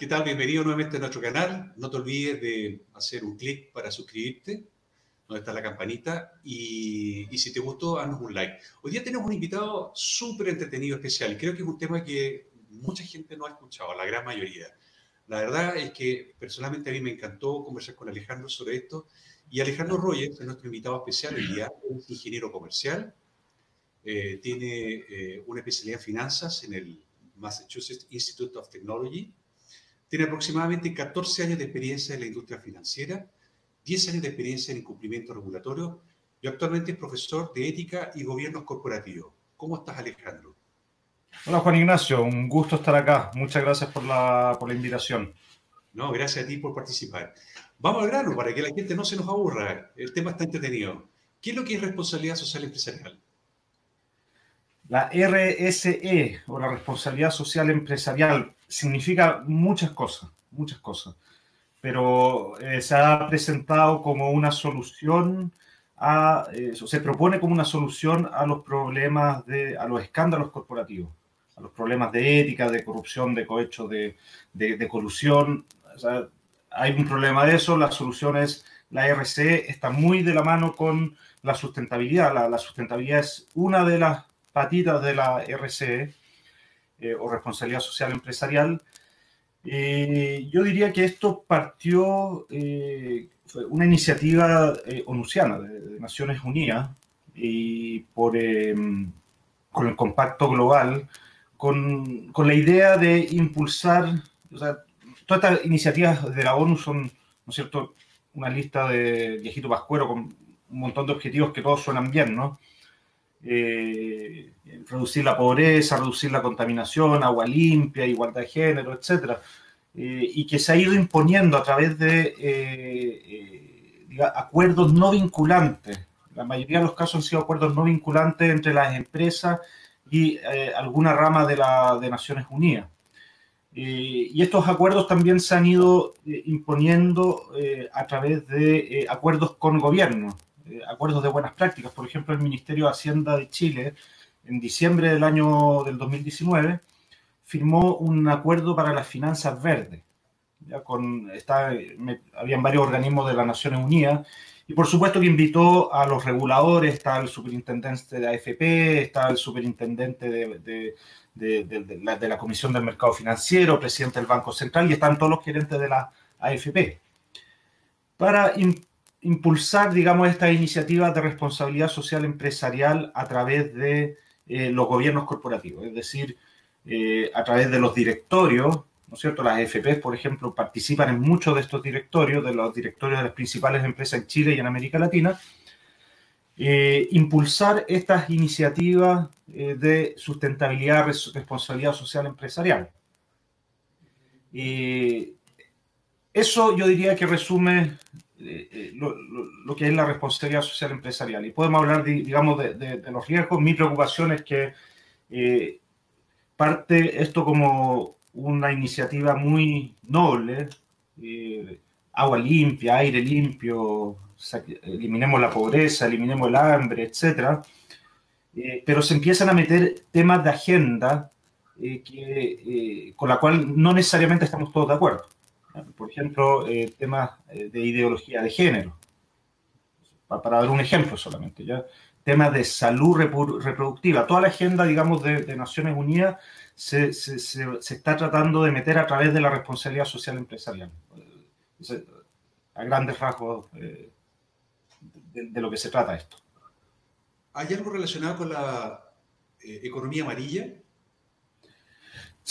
¿qué tal? Bienvenido nuevamente a nuestro canal. No te olvides de hacer un clic para suscribirte, donde está la campanita, y, si te gustó, haznos un like. Hoy día tenemos un invitado súper entretenido, especial. Creo que es un tema que mucha gente no ha escuchado, la gran mayoría. La verdad es que personalmente a mí me encantó conversar con Alejandro sobre esto. Y Alejandro Rogers es nuestro invitado especial hoy día, es ingeniero comercial, eh, tiene eh, una especialidad en finanzas en el Massachusetts Institute of Technology tiene aproximadamente 14 años de experiencia en la industria financiera, 10 años de experiencia en incumplimiento regulatorio y actualmente es profesor de ética y gobiernos corporativos. ¿Cómo estás, Alejandro? Hola, Juan Ignacio. Un gusto estar acá. Muchas gracias por la, por la invitación. No, gracias a ti por participar. Vamos al grano para que la gente no se nos aburra. El tema está entretenido. ¿Qué es lo que es responsabilidad social empresarial? La RSE o la responsabilidad social empresarial significa muchas cosas, muchas cosas, pero eh, se ha presentado como una solución a, eh, se propone como una solución a los problemas de, a los escándalos corporativos, a los problemas de ética, de corrupción, de cohecho, de, de, colusión. hay un problema de eso, la solución es la RCE, está muy de la mano con la sustentabilidad. La, la sustentabilidad es una de las patitas de la RCE eh, o responsabilidad social empresarial. Eh, yo diría que esto partió, eh, fue una iniciativa onusiana de, Naciones Unidas y por, con el compacto global, con, con, la idea de impulsar, o sea, todas estas iniciativas de la ONU son, ¿no es cierto?, una lista de viejito pascuero con un montón de objetivos que todos suenan bien, ¿no? Eh, reducir la pobreza, reducir la contaminación, agua limpia, igualdad de género, etc. Eh, y que se ha ido imponiendo a través de eh, acuerdos no vinculantes. La mayoría de los casos han sido acuerdos no vinculantes entre las empresas y alguna rama de, la, Naciones Unidas. y estos acuerdos también se han ido imponiendo a través de acuerdos con gobiernos. Eh, acuerdos de buenas prácticas. Por ejemplo, el Ministerio de Hacienda de Chile, en diciembre del año del 2019, firmó un acuerdo para las finanzas verdes. Con, habían varios organismos de las Naciones Unidas y por supuesto que invitó a los reguladores, está el superintendente de AFP, está el superintendente de, de, la, de, la, Comisión del Mercado Financiero, presidente del Banco Central y están todos los gerentes de la AFP. Para impulsar, digamos, estas iniciativas de responsabilidad social empresarial a través de eh, los gobiernos corporativos, es decir, eh, a través de los directorios, ¿no es cierto? Las AFP, por ejemplo, participan en muchos de estos directorios, de los directorios de las principales empresas en Chile y en América Latina, eh, impulsar estas iniciativas de sustentabilidad, responsabilidad social empresarial. eso yo diría que resume eh, eh, lo, que es la responsabilidad social empresarial. Y podemos hablar, digamos, de, los riesgos. Mi preocupación es que eh, parte esto como una iniciativa muy noble, agua limpia, aire limpio, eliminemos la pobreza, eliminemos el hambre, etc. pero se empiezan a meter temas de agenda que, con la cual no necesariamente estamos todos de acuerdo. Por ejemplo, eh, temas eh, de ideología de género, para dar un ejemplo solamente, ¿ya? temas de salud reproductiva. Toda la agenda, digamos, de, Naciones Unidas se, está tratando de meter a través de la responsabilidad social empresarial. A grandes rasgos eh, de, lo que se trata esto. ¿Hay algo relacionado con la economía amarilla?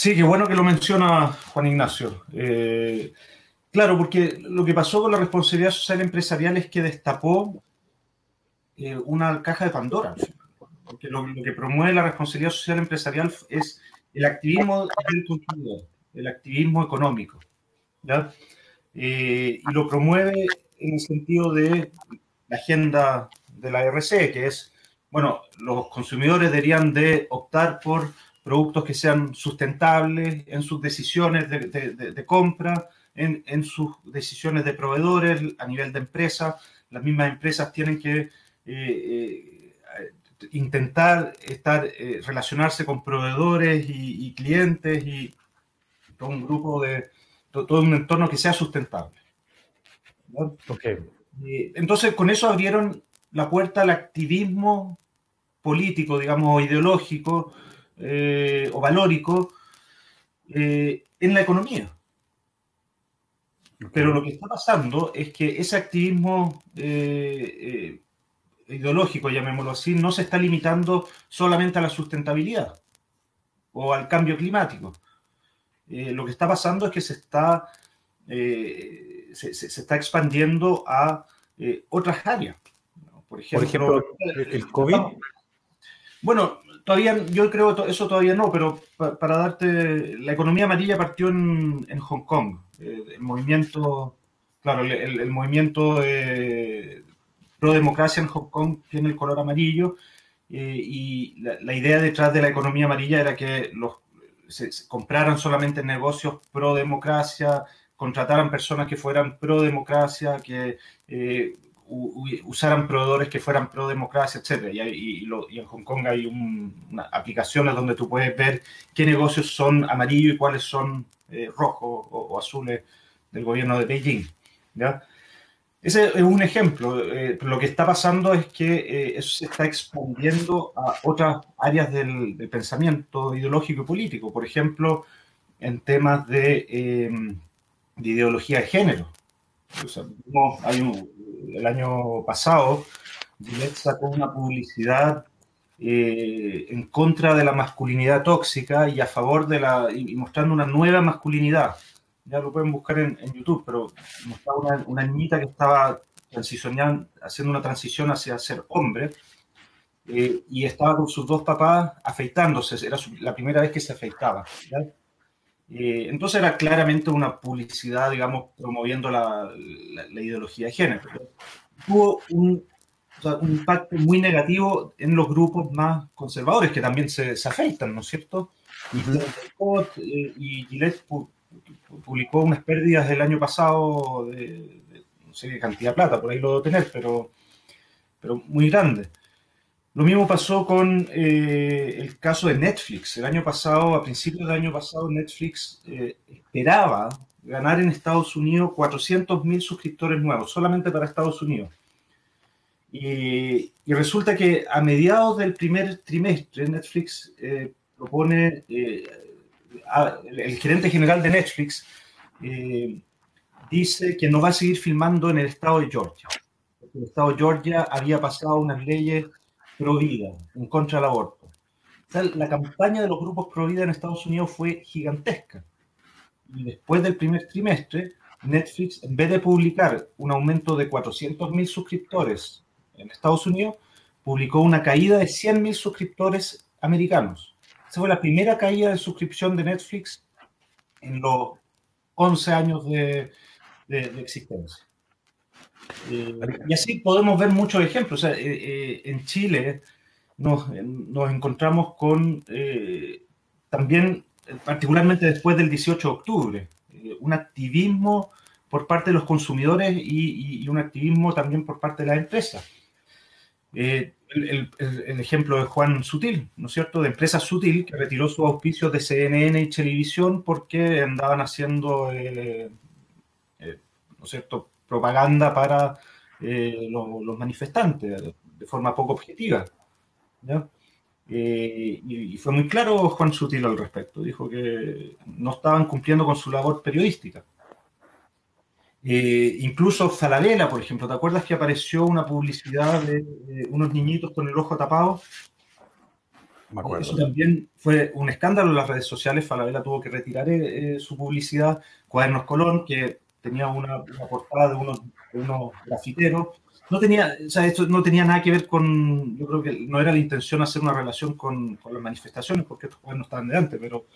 Sí, qué bueno que lo menciona Juan Ignacio. Eh, claro, porque lo que pasó con la responsabilidad social empresarial es que destapó eh, una caja de Pandora. Porque lo, que promueve la responsabilidad social empresarial es el activismo del consumidor, el activismo económico. Eh, y lo promueve en el sentido de la agenda de la RC, que es, bueno, los consumidores deberían de optar por productos que sean sustentables en sus decisiones de, compra, en, sus decisiones de proveedores, a nivel de empresa. Las mismas empresas tienen que eh, eh, intentar estar, eh, relacionarse con proveedores y, clientes y todo un grupo de, todo un entorno que sea sustentable. entonces, con eso abrieron la puerta al activismo político, digamos, ideológico eh, o valórico eh, en la economía. Pero lo que está pasando es que ese activismo eh, ideológico, llamémoslo así, no se está limitando solamente a la sustentabilidad o al cambio climático. lo que está pasando es que se está, se, se, está expandiendo a otras áreas. Por ejemplo, el COVID. Bueno, todavía, yo creo que eso todavía no, pero para darte, la economía amarilla partió en, Hong Kong. Eh, el movimiento, claro, el, movimiento pro democracia en Hong Kong tiene el color amarillo eh, y la, idea detrás de la economía amarilla era que los se, compraran solamente negocios pro democracia, contrataran personas que fueran pro democracia, que eh, usaran proveedores que fueran pro democracia, etc. Y, en Hong Kong hay aplicaciones donde tú puedes ver qué negocios son amarillos y cuáles son eh, rojos o, azules del gobierno de Beijing. Ese es un ejemplo. Eh, lo que está pasando es que eh, eso se está expandiendo a otras áreas del, pensamiento ideológico y político. Por ejemplo, en temas de, de ideología de género. Hay un, el año pasado, Gillette sacó una publicidad eh, en contra de la masculinidad tóxica y a favor de la. y, mostrando una nueva masculinidad. Ya lo pueden buscar en, YouTube, pero mostraba una, niñita que estaba haciendo una transición hacia ser hombre. Eh, y estaba con sus dos papás afeitándose, era la primera vez que se afeitaba. Eh, entonces era claramente una publicidad, digamos, promoviendo la, ideología de género. Tuvo un, impacto muy negativo en los grupos más conservadores, que también se, afeitan, ¿no es cierto? Y, Gillette publicó unas pérdidas del año pasado de, no sé qué cantidad de plata, por ahí lo debo tener, pero, pero muy grande. Lo mismo pasó con eh, el caso de Netflix. El año pasado, a principios del año pasado, Netflix eh, esperaba ganar en Estados Unidos 400.000 suscriptores nuevos, solamente para Estados Unidos. Y, resulta que a mediados del primer trimestre, Netflix eh, propone, el gerente general de Netflix dice que no va a seguir filmando en el estado de Georgia. el estado de Georgia había pasado unas leyes pro vida, en contra del aborto. la campaña de los grupos pro vida en Estados Unidos fue gigantesca. Y después del primer trimestre, Netflix, en vez de publicar un aumento de 400.000 suscriptores en Estados Unidos, publicó una caída de 100.000 suscriptores americanos. Esa fue la primera caída de suscripción de Netflix en los 11 años de existencia. Eh, y así podemos ver muchos ejemplos. Eh, eh, en Chile nos, nos encontramos con también, particularmente después del 18 de octubre, un activismo por parte de los consumidores y, un activismo también por parte de las empresas. El, el, ejemplo de Juan Sutil, ¿no es cierto? De empresa Sutil que retiró sus auspicios de CNN y televisión porque andaban haciendo, ¿no es cierto?, propaganda para eh, los, manifestantes de forma poco objetiva. Eh, y, fue muy claro Juan Sutil al respecto. Dijo que no estaban cumpliendo con su labor periodística. Eh, incluso Falabella, por ejemplo, ¿te acuerdas que apareció una publicidad de unos niñitos con el ojo tapado? Me acuerdo. Eso también fue un escándalo en las redes sociales. Falabella tuvo que retirar su publicidad. Cuadernos Colón, que tenía una, portada de unos, unos, grafiteros. No tenía, o sea, esto no tenía nada que ver con, yo creo que no era la intención hacer una relación con, con las manifestaciones, porque estos cuadernos estaban delante, pero,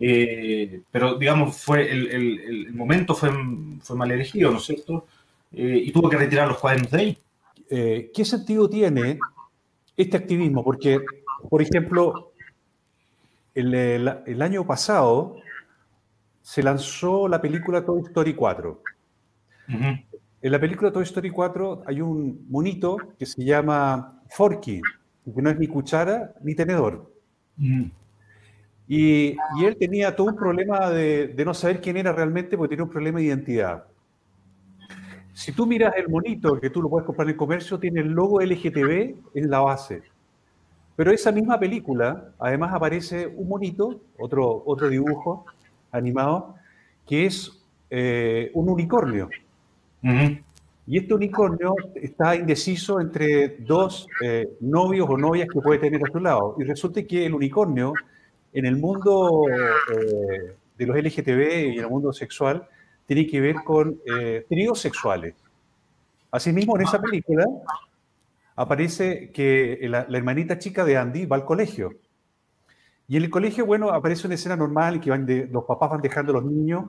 eh, pero digamos, fue el, el, el, momento fue, fue mal elegido, ¿no es cierto? Eh, y tuvo que retirar los cuadernos de ahí. Eh, ¿Qué sentido tiene este activismo? Porque, por ejemplo, el, el año pasado se lanzó la película Toy Story 4. En la película Toy Story 4 hay un monito que se llama Forky, que no es ni cuchara ni tenedor. Y, él tenía todo un problema de, de, no saber quién era realmente porque tenía un problema de identidad. Si tú miras el monito que tú lo puedes comprar en el comercio, tiene el logo LGTB en la base. Pero esa misma película, además aparece un monito, otro, otro dibujo animado, que es eh, un unicornio. Y este unicornio está indeciso entre dos eh, novios o novias que puede tener a su lado. Y resulta que el unicornio, en el mundo eh, de los LGTB y en el mundo sexual, tiene que ver con tríos sexuales. Asimismo, en esa película aparece que la, hermanita chica de Andy va al colegio. Y en el colegio, bueno, aparece una escena normal en que van los papás van dejando a los niños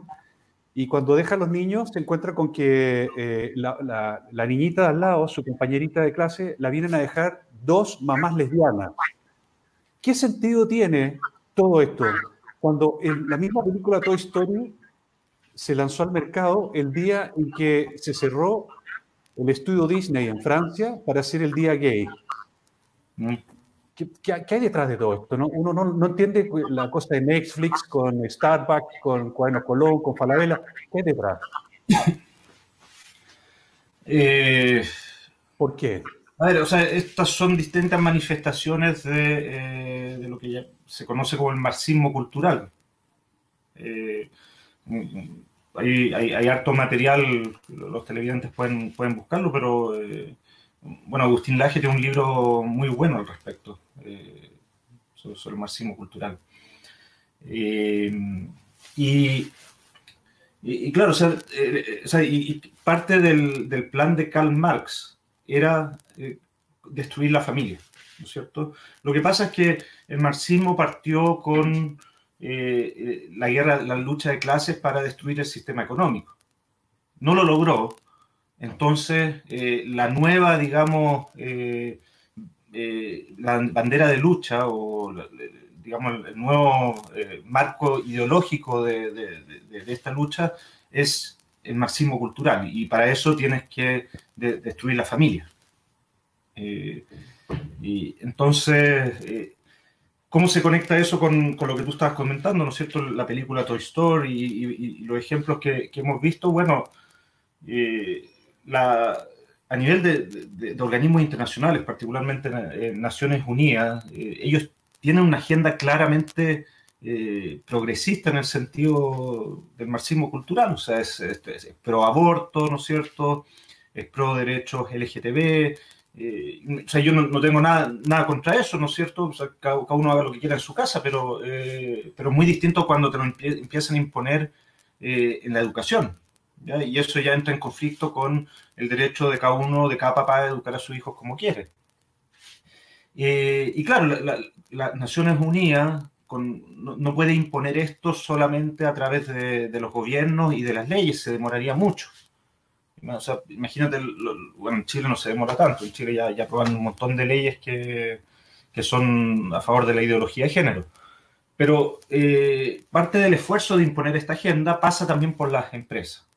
y cuando dejan los niños se encuentra con que eh, la, la, niñita de al lado, su compañerita de clase, la vienen a dejar dos mamás lesbianas. ¿Qué sentido tiene todo esto? Cuando en la misma película Toy Story se lanzó al mercado el día en que se cerró el estudio Disney en Francia para hacer el día gay. Mm. ¿Qué, hay detrás de todo esto? No? Uno no, entiende la cosa de Netflix con Starbucks, con Cuaderno Colón, con Falabella. ¿Qué hay detrás? Eh, ¿Por qué? A ver, o sea, estas son distintas manifestaciones de, eh, lo que ya se conoce como el marxismo cultural. Eh, hay, hay, harto material, los televidentes pueden, pueden buscarlo, pero eh, bueno, Agustín Laje tiene un libro muy bueno al respecto, eh, sobre, el marxismo cultural. Eh, y, claro, y, parte del, plan de Karl Marx era destruir la familia, ¿no es cierto? Lo que pasa es que el marxismo partió con eh, eh, la guerra, la lucha de clases para destruir el sistema económico. No lo logró. Entonces, eh, la nueva, digamos, la bandera de lucha o, digamos, el nuevo marco ideológico de, esta lucha es el marxismo cultural y para eso tienes que destruir la familia. y entonces, ¿Cómo se conecta eso con, con, lo que tú estabas comentando, ¿no es cierto? La película Toy Story y, los ejemplos que, hemos visto. Bueno, eh, la, a nivel de, organismos internacionales, particularmente en, Naciones Unidas, eh, ellos tienen una agenda claramente eh, progresista en el sentido del marxismo cultural, o sea, es, es, pro aborto, ¿no es cierto? Es pro derechos LGTB, eh, o sea, yo no, tengo nada, nada contra eso, ¿no es cierto? O sea, cada, uno haga lo que quiera en su casa, pero, eh, pero muy distinto cuando te lo empiezan a imponer eh, en la educación. Y eso ya entra en conflicto con el derecho de cada uno, de cada papá, de educar a sus hijos como quiere. y claro, las Naciones Unidas con, no, puede imponer esto solamente a través de, los gobiernos y de las leyes, se demoraría mucho imagínate, bueno, en Chile no se demora tanto, en Chile ya, ya aprueban un montón de leyes que, que son a favor de la ideología de género. Pero eh, parte del esfuerzo de imponer esta agenda pasa también por las empresas.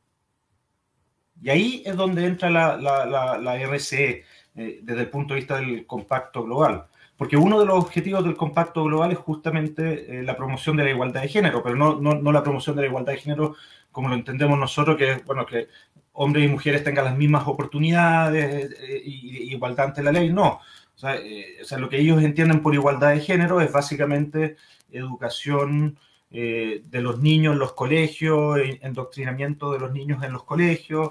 Y ahí es donde entra la, la, la, RCE eh, desde el punto de vista del compacto global. Porque uno de los objetivos del compacto global es justamente eh, la promoción de la igualdad de género, pero no, no, no, la promoción de la igualdad de género como lo entendemos nosotros, que, bueno, que hombres y mujeres tengan las mismas oportunidades eh, y, igualdad ante la ley, no. Eh, o sea, lo que ellos entienden por igualdad de género es básicamente educación eh, de los niños en los colegios, endoctrinamiento de los niños en los colegios,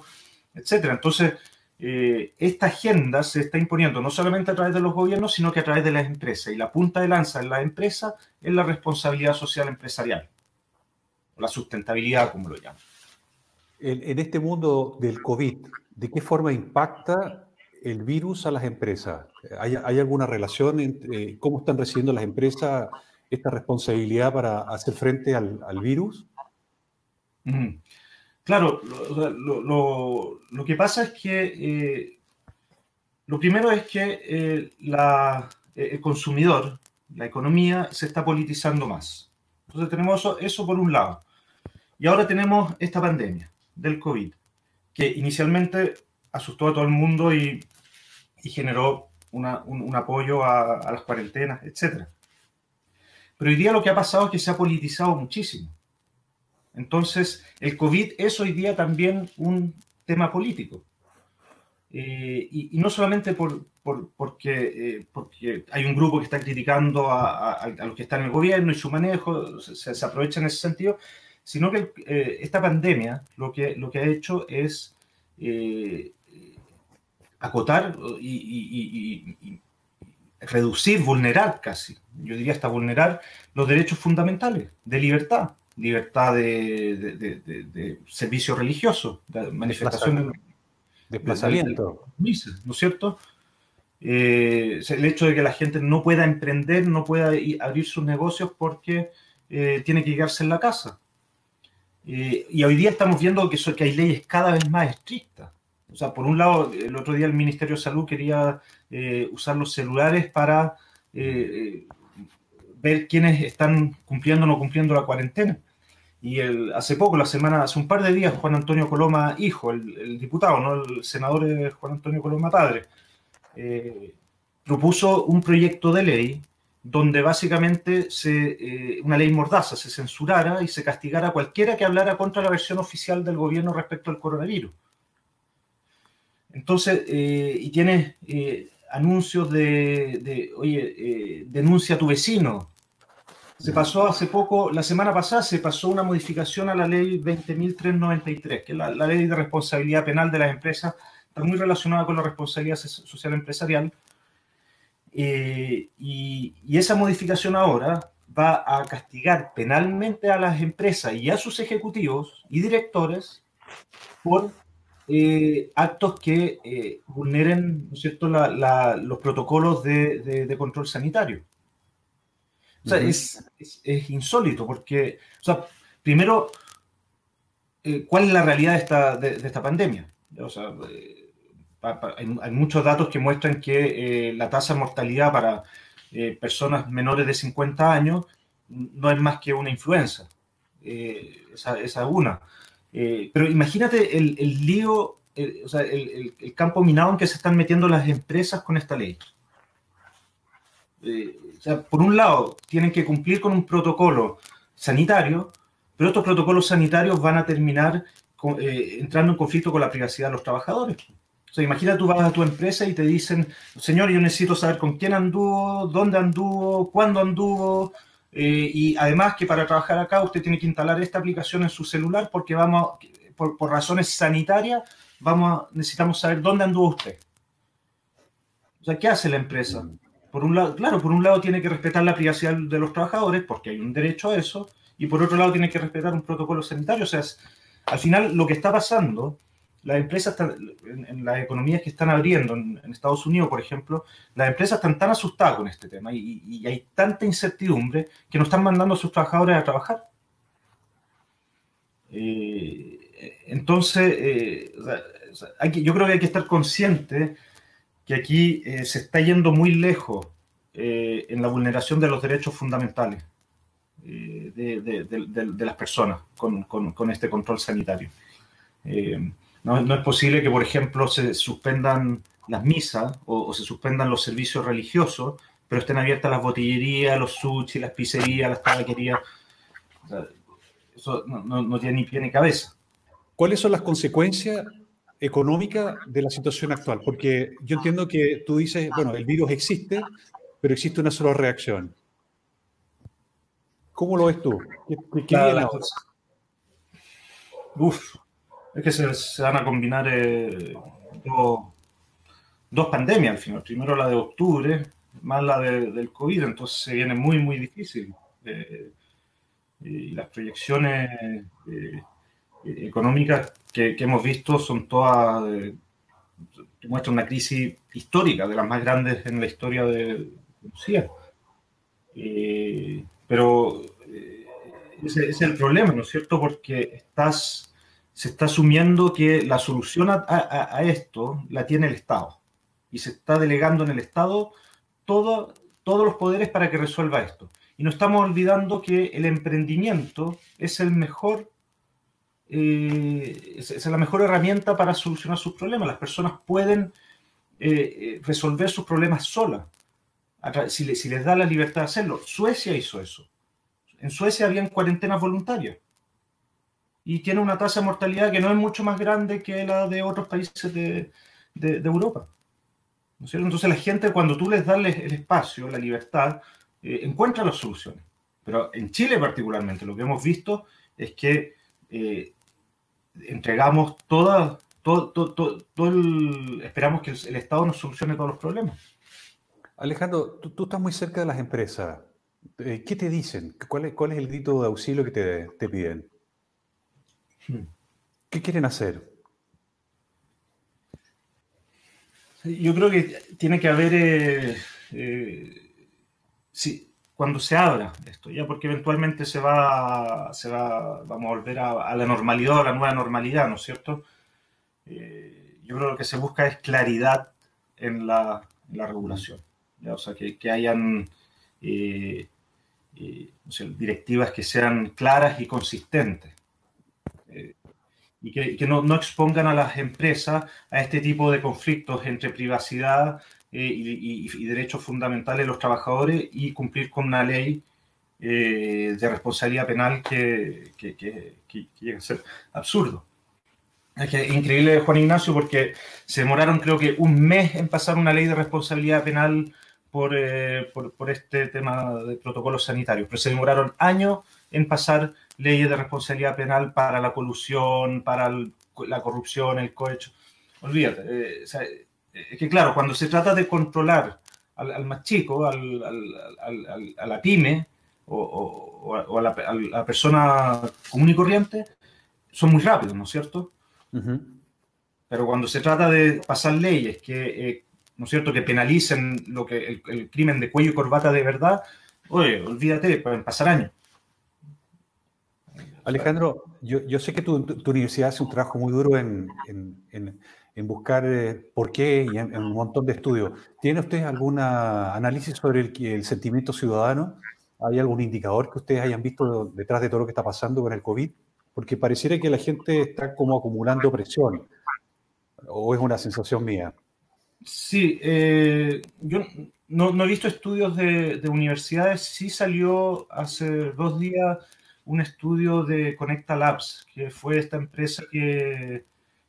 etc. Entonces, esta agenda se está imponiendo no solamente a través de los gobiernos, sino que a través de las empresas. Y la punta de lanza en la empresa es la responsabilidad social empresarial, la sustentabilidad, como lo llaman en, este mundo del COVID, ¿de qué forma impacta el virus a las empresas? ¿Hay, alguna relación entre cómo están recibiendo las empresas esta responsabilidad para hacer frente al, virus? Claro, lo, que pasa es que eh, lo primero es que eh, la, el consumidor, la economía, se está politizando más. Entonces tenemos eso por un lado. Y ahora tenemos esta pandemia del COVID, que inicialmente asustó a todo el mundo y, generó un, apoyo a, las cuarentenas, etc. Pero hoy día lo que ha pasado es que se ha politizado muchísimo. Entonces, el COVID es hoy día también un tema político. Eh, y, no solamente por, porque, eh, porque, hay un grupo que está criticando a, los que están en el gobierno y su manejo, se, se aprovecha en ese sentido, sino que eh, esta pandemia lo que, lo que ha hecho es acotar y, reducir, vulnerar casi, yo diría hasta vulnerar los derechos fundamentales de libertad, libertad de, servicio religioso, de manifestación Desplazamiento. ¿No es cierto? Eh, el hecho de que la gente no pueda emprender, no pueda abrir sus negocios porque eh, tiene que quedarse en la casa. Eh, y hoy día estamos viendo que, que hay leyes cada vez más estrictas. O sea, por un lado, el otro día el Ministerio de Salud quería usar los celulares para ver quiénes están cumpliendo o no cumpliendo la cuarentena. Y el, hace poco, la semana, hace un par de días, Juan Antonio Coloma, hijo, el, diputado, no el senador Juan Antonio Coloma padre, eh, propuso un proyecto de ley donde básicamente se, eh, una ley mordaza se censurara y se castigara a cualquiera que hablara contra la versión oficial del gobierno respecto al coronavirus. Entonces, eh, y tiene anuncios de, de oye, denuncia a tu vecino, se pasó hace poco, la semana pasada se pasó una modificación a la ley 20.393, que es la, ley de responsabilidad penal de las empresas, está muy relacionada con la responsabilidad social empresarial. Eh, y, esa modificación ahora va a castigar penalmente a las empresas y a sus ejecutivos y directores por eh, actos que eh, vulneren cierto? los protocolos de control sanitario. O sea, es, es, insólito porque, o sea, primero, eh, ¿cuál es la realidad de esta, de, esta pandemia? O sea, hay, muchos datos que muestran que la tasa de mortalidad para personas menores de 50 años no es más que una influenza. esa, esa, una. Pero imagínate el, el lío, o sea, el, el, campo minado en que se están metiendo las empresas con esta ley. O sea, por un lado, tienen que cumplir con un protocolo sanitario, pero estos protocolos sanitarios van a terminar eh, entrando en conflicto con la privacidad de los trabajadores. O sea, imagina tú vas a tu empresa y te dicen, señor, yo necesito saber con quién anduvo, dónde anduvo, cuándo anduvo, eh, y además que para trabajar acá usted tiene que instalar esta aplicación en su celular porque vamos, por, razones sanitarias, vamos necesitamos saber dónde anduvo usted. O sea, ¿qué hace la empresa? por un lado, claro, por un lado tiene que respetar la privacidad de los trabajadores, porque hay un derecho a eso, y por otro lado tiene que respetar un protocolo sanitario. O sea, al final lo que está pasando, las empresas, en, las economías que están abriendo, en, Estados Unidos, por ejemplo, las empresas están tan asustadas con este tema y, hay tanta incertidumbre que no están mandando a sus trabajadores a trabajar. Eh, entonces, eh, yo creo que hay que estar consciente que aquí eh, se está yendo muy lejos en la vulneración de los derechos fundamentales de, las personas con, este control sanitario. No, es posible que, por ejemplo, se suspendan las misas o, se suspendan los servicios religiosos, pero estén abiertas las botillerías, los sushi, las pizzerías, las tabaquerías. eso no, no tiene ni pie ni cabeza. ¿Cuáles son las consecuencias económica de la situación actual? Porque yo entiendo que tú dices, bueno, el virus existe, pero existe una sola reacción. ¿Cómo lo ves tú? Uf, es que se, van a combinar eh, dos, pandemias al final. Primero la de octubre, más la del COVID, entonces se viene muy, muy difícil. Eh, y las proyecciones eh, económicas que, hemos visto son todas, eh, muestran una crisis histórica, de las más grandes en la historia de Rusia. Eh, pero eh, ese, es el problema, ¿no es cierto? Porque estás, se está asumiendo que la solución a, esto la tiene el Estado y se está delegando en el Estado todo, todos los poderes para que resuelva esto. Y no estamos olvidando que el emprendimiento es el mejor eh, es, la mejor herramienta para solucionar sus problemas. Las personas pueden eh, eh, resolver sus problemas solas. si, les da la libertad de hacerlo. Suecia hizo eso. En Suecia habían cuarentenas voluntarias y tiene una tasa de mortalidad que no es mucho más grande que la de otros países de, Europa. Entonces la gente cuando tú les das el espacio, la libertad, eh, encuentra las soluciones. Pero en Chile particularmente lo que hemos visto es que eh, entregamos toda, todo, todo, el, esperamos que el, Estado nos solucione todos los problemas. Alejandro, tú, estás muy cerca de las empresas. Eh, ¿Qué te dicen? ¿Cuál es, cuál es el grito de auxilio que te, te piden? ¿Qué quieren hacer? Yo creo que tiene que haber, eh, eh, sí, cuando se abra esto, ya porque eventualmente se va, se va, vamos a volver a, la normalidad, a la nueva normalidad, ¿no es cierto? Eh, yo creo que lo que se busca es claridad en la, regulación, o sea, que, hayan directivas que sean claras y consistentes y que, no, expongan a las empresas a este tipo de conflictos entre privacidad eh, y, derechos fundamentales de los trabajadores y cumplir con una ley eh, de responsabilidad penal que, llega a ser absurdo. Es que increíble, Juan Ignacio, porque se demoraron creo que un mes en pasar una ley de responsabilidad penal por, eh, por, por este tema de protocolos sanitarios, pero se demoraron años en pasar leyes de responsabilidad penal para la colusión, para la corrupción, el cohecho. Olvídate. Eh, es que claro, cuando se trata de controlar al, más chico, al, a la pyme o, a, la, persona común y corriente, son muy rápidos, ¿no es cierto? Pero cuando se trata de pasar leyes que, eh, ¿no es cierto?, que penalicen lo que, el, el, crimen de cuello y corbata de verdad, oye, olvídate, pueden pasar años. Alejandro, yo, sé que tu, universidad hace un trabajo muy duro en, buscar eh, por qué y en, un montón de estudios. ¿Tiene usted algún análisis sobre el, sentimiento ciudadano? ¿Hay algún indicador que ustedes hayan visto detrás de todo lo que está pasando con el COVID? Porque pareciera que la gente está como acumulando presión. ¿O es una sensación mía? Sí, eh, yo no, he visto estudios de, de universidades. Sí salió hace dos días un estudio de Conecta Labs, que fue esta empresa que,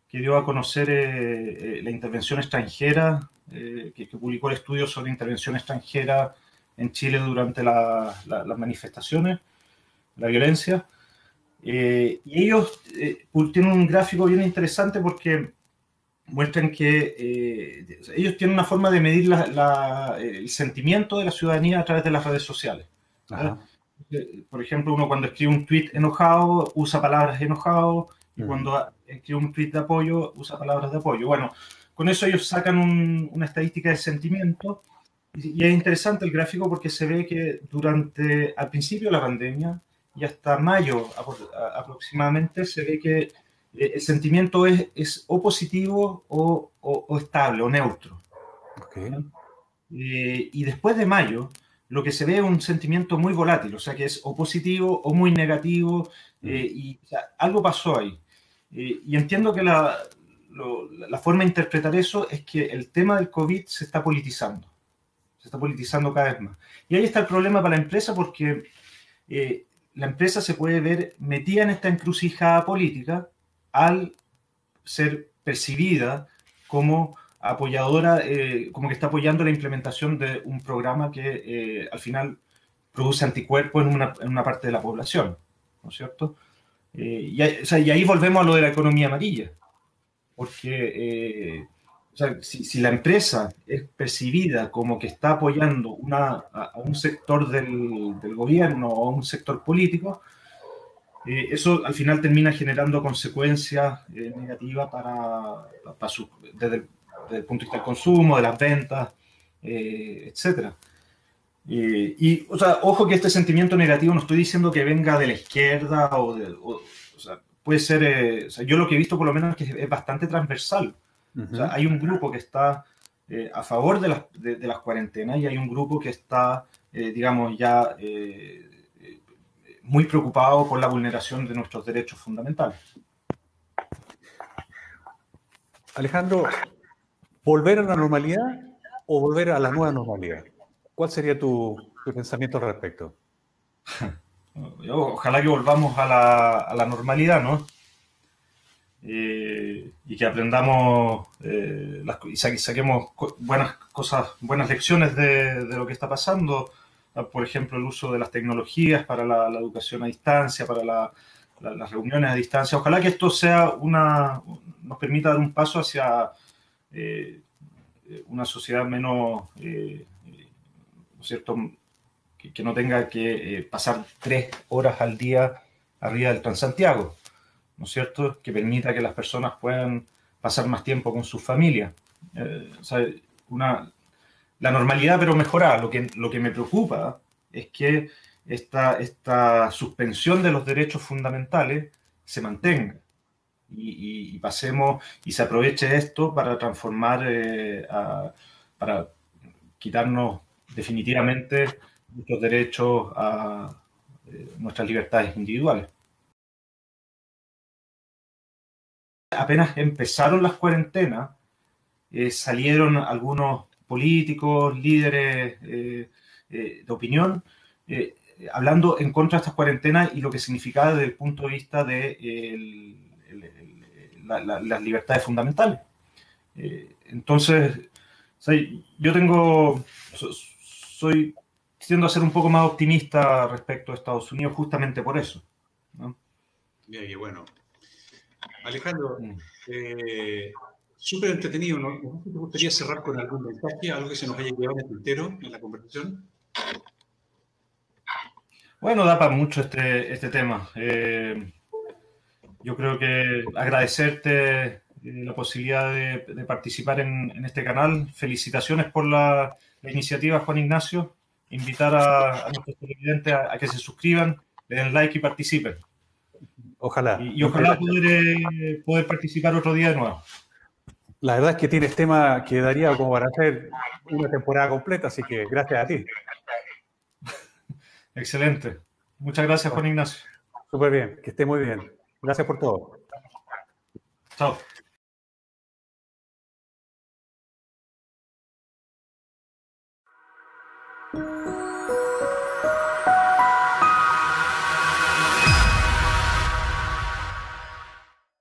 que dio a conocer eh, eh, la intervención extranjera, eh, que, publicó el estudio sobre intervención extranjera en Chile durante las manifestaciones, la violencia. y ellos tienen un gráfico bien interesante porque muestran que ellos tienen una forma de medir el sentimiento de la ciudadanía a través de las redes sociales por ejemplo, uno cuando escribe un tweet enojado usa palabras enojado y mm. cuando escribe un tweet de apoyo usa palabras de apoyo. Bueno, con eso ellos sacan una estadística de sentimiento y, es interesante el gráfico porque se ve que durante, al principio de la pandemia y hasta mayo aproximadamente se ve que eh, el sentimiento es, es o positivo o, o, estable o neutro. Okay. Eh, y después de mayo, lo que se ve es un sentimiento muy volátil, o sea, que es o positivo o muy negativo, mm. eh, y algo pasó ahí. Eh, y entiendo que la, la, forma de interpretar eso es que el tema del COVID se está politizando, se está politizando cada vez más. Y ahí está el problema para la empresa porque eh, la empresa se puede ver metida en esta encrucijada política al ser percibida como apoyadora, eh, como que está apoyando la implementación de un programa que eh, al final produce anticuerpos en una, en una, parte de la población, ¿no es cierto? Eh, y, ahí volvemos a lo de la economía amarilla, porque si, si, la empresa es percibida como que está apoyando una, a, un sector del, del, gobierno o a un sector político, eso al final termina generando consecuencias negativas para, para su, desde, desde el punto de vista del consumo, de las ventas, eh, etc. y, o sea, ojo que este sentimiento negativo no estoy diciendo que venga de la izquierda o de... O, sea, puede ser, eh, o sea, yo lo que he visto por lo menos es que es bastante transversal. o sea, hay un grupo que está eh, a favor de las, de, las, cuarentenas y hay un grupo que está, digamos, ya muy preocupado por la vulneración de nuestros derechos fundamentales. Alejandro, ¿Volver a la normalidad o volver a la nueva normalidad? ¿cuál sería tu, pensamiento al respecto? Ojalá que volvamos a la, normalidad, ¿no? Eh, y que aprendamos eh, y saquemos buenas cosas, buenas lecciones de, lo que está pasando. Por ejemplo, el uso de las tecnologías para la, educación a distancia, para las reuniones a distancia. Ojalá que esto sea una, nos permita dar un paso hacia eh, una sociedad menos, eh, ¿no cierto?, que, no tenga que eh, pasar tres horas al día arriba del Transantiago, ¿no es cierto?, que permita que las personas puedan pasar más tiempo con sus familias. la normalidad, pero mejorada. Lo que, lo que me preocupa es que esta, esta suspensión de los derechos fundamentales se mantenga y, pasemos y se aproveche esto para transformar, eh, para quitarnos definitivamente nuestros derechos a eh, nuestras libertades individuales. Apenas empezaron las cuarentenas, eh, salieron algunos políticos, líderes de opinión, hablando en contra de estas cuarentenas y lo que significaba desde el punto de vista de las libertades fundamentales. Eh, entonces, yo tengo, soy, tiendo a ser un poco más optimista respecto a Estados Unidos justamente por eso. Bien, y bueno. Alejandro, mm. eh, súper entretenido, ¿no? ¿Te gustaría cerrar con algún mensaje, algo que se nos haya quedado en el tintero en la conversación? Bueno, da para mucho este, este tema. Eh, yo creo que agradecerte eh, la posibilidad de, participar en, este canal. Felicitaciones por la, iniciativa, Juan Ignacio. Invitar a, nuestros televidentes a, que se suscriban, le den like y participen. Ojalá. Y, ojalá poder, eh, poder participar otro día de nuevo. La verdad es que tienes tema que daría como para hacer una temporada completa, así que gracias a ti. Excelente. Muchas gracias, Juan Ignacio. Súper bien, que esté muy bien. Gracias por todo. Chao.